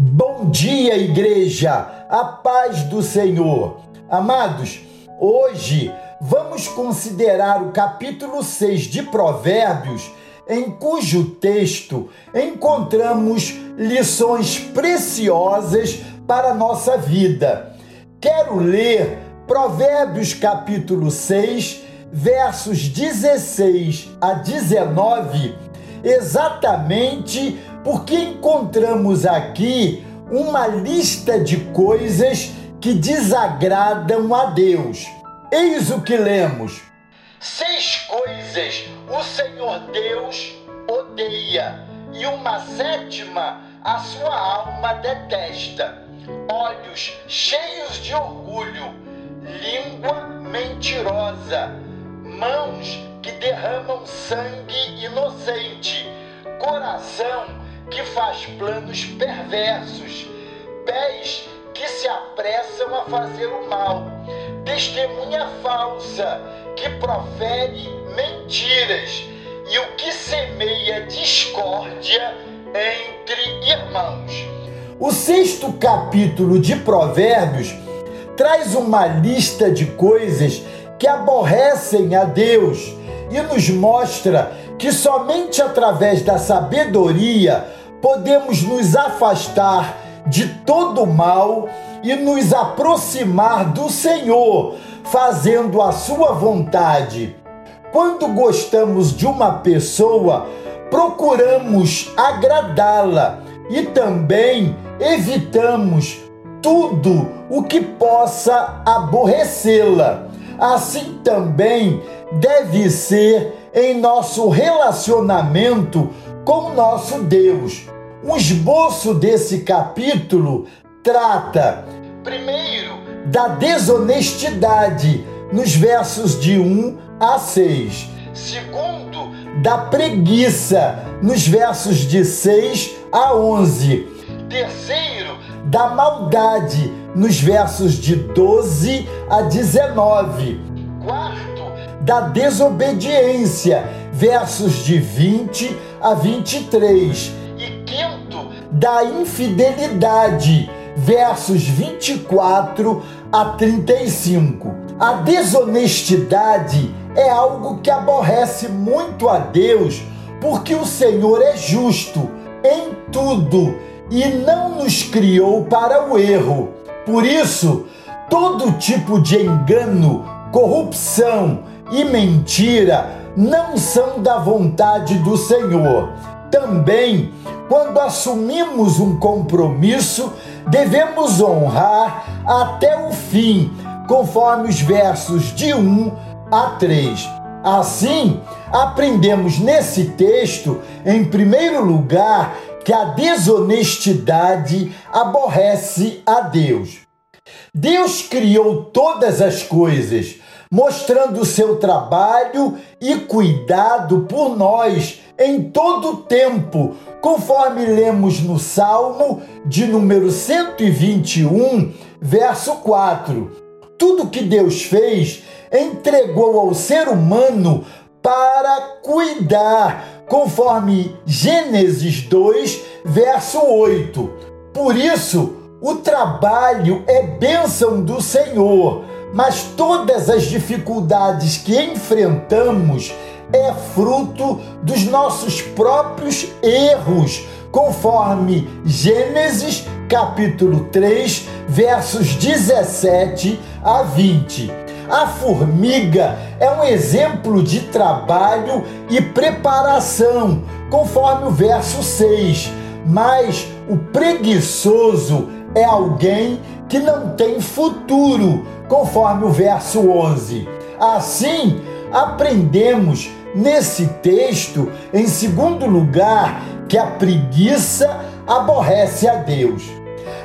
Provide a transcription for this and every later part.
Bom dia, igreja, a paz do Senhor. Amados, hoje vamos considerar o capítulo 6 de Provérbios, em cujo texto encontramos lições preciosas para a nossa vida. Quero ler Provérbios capítulo 6, versos 16 a 19, exatamente porque encontramos aqui uma lista de coisas que desagradam a Deus. Eis o que lemos: Seis coisas o Senhor Deus odeia, e uma sétima a sua alma detesta: olhos cheios de orgulho, língua mentirosa, mãos que derramam sangue inocente, coração que faz planos perversos, pés que se apressam a fazer o mal, testemunha falsa que profere mentiras e o que semeia discórdia entre irmãos. O sexto capítulo de Provérbios traz uma lista de coisas que aborrecem a Deus e nos mostra que somente através da sabedoria podemos nos afastar de todo mal e nos aproximar do Senhor, fazendo a sua vontade. Quando gostamos de uma pessoa, procuramos agradá-la e também evitamos tudo o que possa aborrecê-la. Assim também deve ser em nosso relacionamento com nosso Deus. Um esboço desse capítulo trata, primeiro, da desonestidade, nos versos de 1 a 6. Segundo, da preguiça, nos versos de 6 a 11. Terceiro, da maldade, nos versos de 12 a 19. Quarto, da desobediência, versos de 20 a 23. E quinto, da infidelidade, versos 24 a 35. A desonestidade é algo que aborrece muito a Deus, porque o Senhor é justo em tudo e não nos criou para o erro. Por isso, todo tipo de engano, corrupção e mentira não são da vontade do Senhor. Também, quando assumimos um compromisso, devemos honrar até o fim, conforme os versos de 1 a 3. Assim, aprendemos nesse texto, em primeiro lugar, que a desonestidade aborrece a Deus. Deus criou todas as coisas mostrando o seu trabalho e cuidado por nós em todo o tempo, conforme lemos no Salmo de número 121, verso 4. Tudo que Deus fez, entregou ao ser humano para cuidar, conforme Gênesis 2, verso 8. Por isso, o trabalho é bênção do Senhor mas todas as dificuldades que enfrentamos é fruto dos nossos próprios erros, conforme Gênesis capítulo 3, versos 17 a 20. A formiga é um exemplo de trabalho e preparação, conforme o verso 6. Mas o preguiçoso é alguém que não tem futuro, conforme o verso 11. Assim, aprendemos nesse texto, em segundo lugar, que a preguiça aborrece a Deus.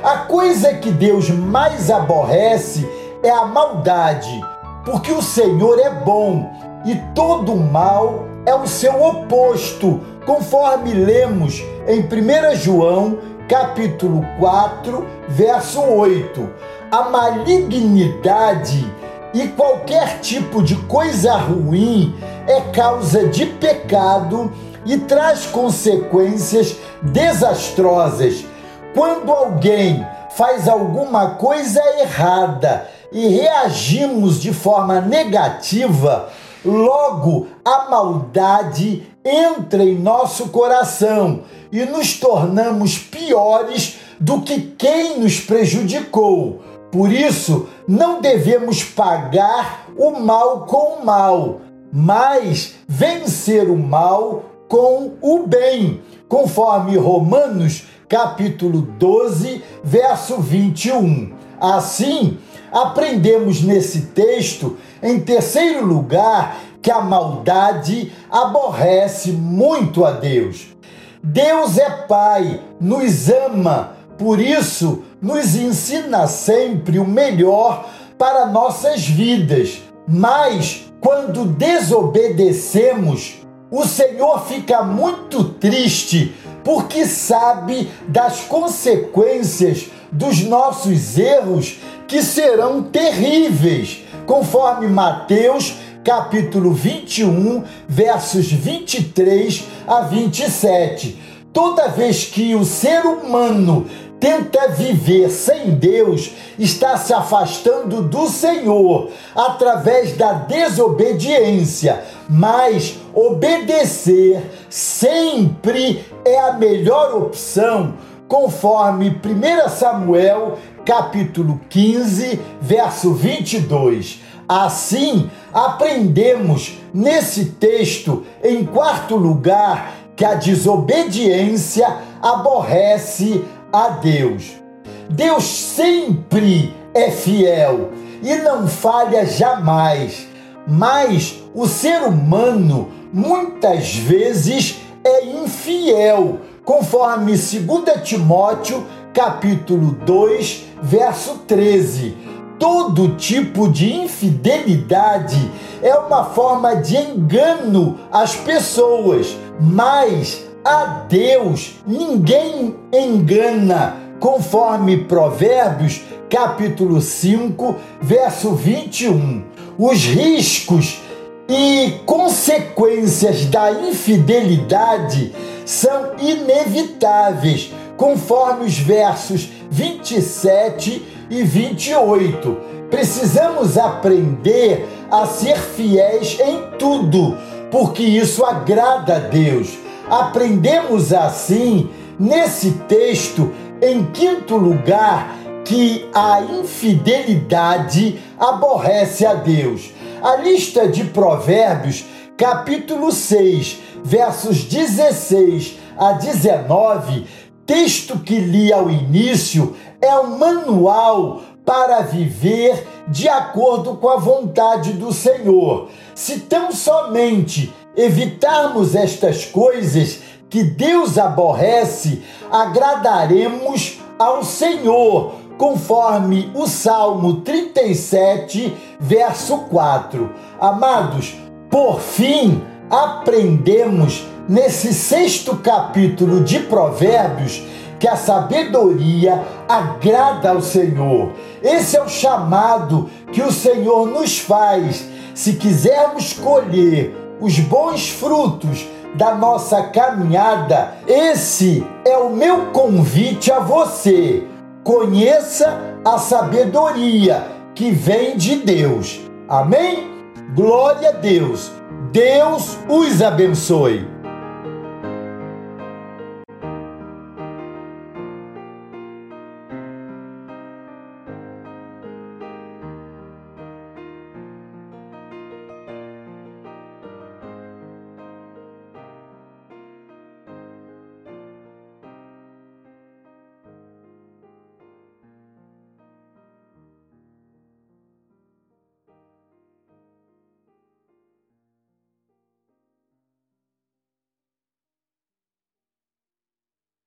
A coisa que Deus mais aborrece é a maldade, porque o Senhor é bom e todo mal é o seu oposto, conforme lemos em 1 João capítulo 4, verso 8. A malignidade e qualquer tipo de coisa ruim é causa de pecado e traz consequências desastrosas. quando alguém faz alguma coisa errada e reagimos de forma negativa, logo a maldade entra em nosso coração e nos tornamos piores do que quem nos prejudicou. Por isso, não devemos pagar o mal com o mal, mas vencer o mal com o bem, conforme Romanos capítulo 12, verso 21. Assim, aprendemos nesse texto, em terceiro lugar, que a maldade aborrece muito a Deus. Deus é Pai, nos ama, por isso nos ensina sempre o melhor para nossas vidas. Mas quando desobedecemos, o Senhor fica muito triste porque sabe das consequências dos nossos erros que serão terríveis, conforme Mateus capítulo 21, versos 23 a 27. Toda vez que o ser humano tenta viver sem Deus, está se afastando do Senhor através da desobediência. Mas obedecer sempre é a melhor opção, conforme 1 Samuel capítulo 15, verso 22. Assim, aprendemos nesse texto, em quarto lugar, que a desobediência aborrece a Deus. Deus sempre é fiel e não falha jamais, mas o ser humano muitas vezes é infiel, conforme 2 Timóteo, capítulo 2, verso 13. Todo tipo de infidelidade é uma forma de engano às pessoas, mas a Deus ninguém engana, conforme Provérbios, capítulo 5, verso 21. Os riscos e consequências da infidelidade são inevitáveis, conforme os versos 27 e 28. Precisamos aprender a ser fiéis em tudo, porque isso agrada a Deus. Aprendemos assim, nesse texto, em quinto lugar, que a infidelidade aborrece a Deus. A lista de Provérbios, capítulo 6, versos 16 a 19, texto que li ao início, é um manual para viver de acordo com a vontade do Senhor. Se tão somente evitarmos estas coisas que Deus aborrece, agradaremos ao Senhor, conforme o Salmo 37, verso 4. Amados, por fim, aprendemos nesse sexto capítulo de Provérbios que a sabedoria agrada ao Senhor. Esse é o chamado que o Senhor nos faz se quisermos colher os bons frutos da nossa caminhada, esse é o meu convite a você. Conheça a sabedoria que vem de Deus. Amém? Glória a Deus. Deus os abençoe.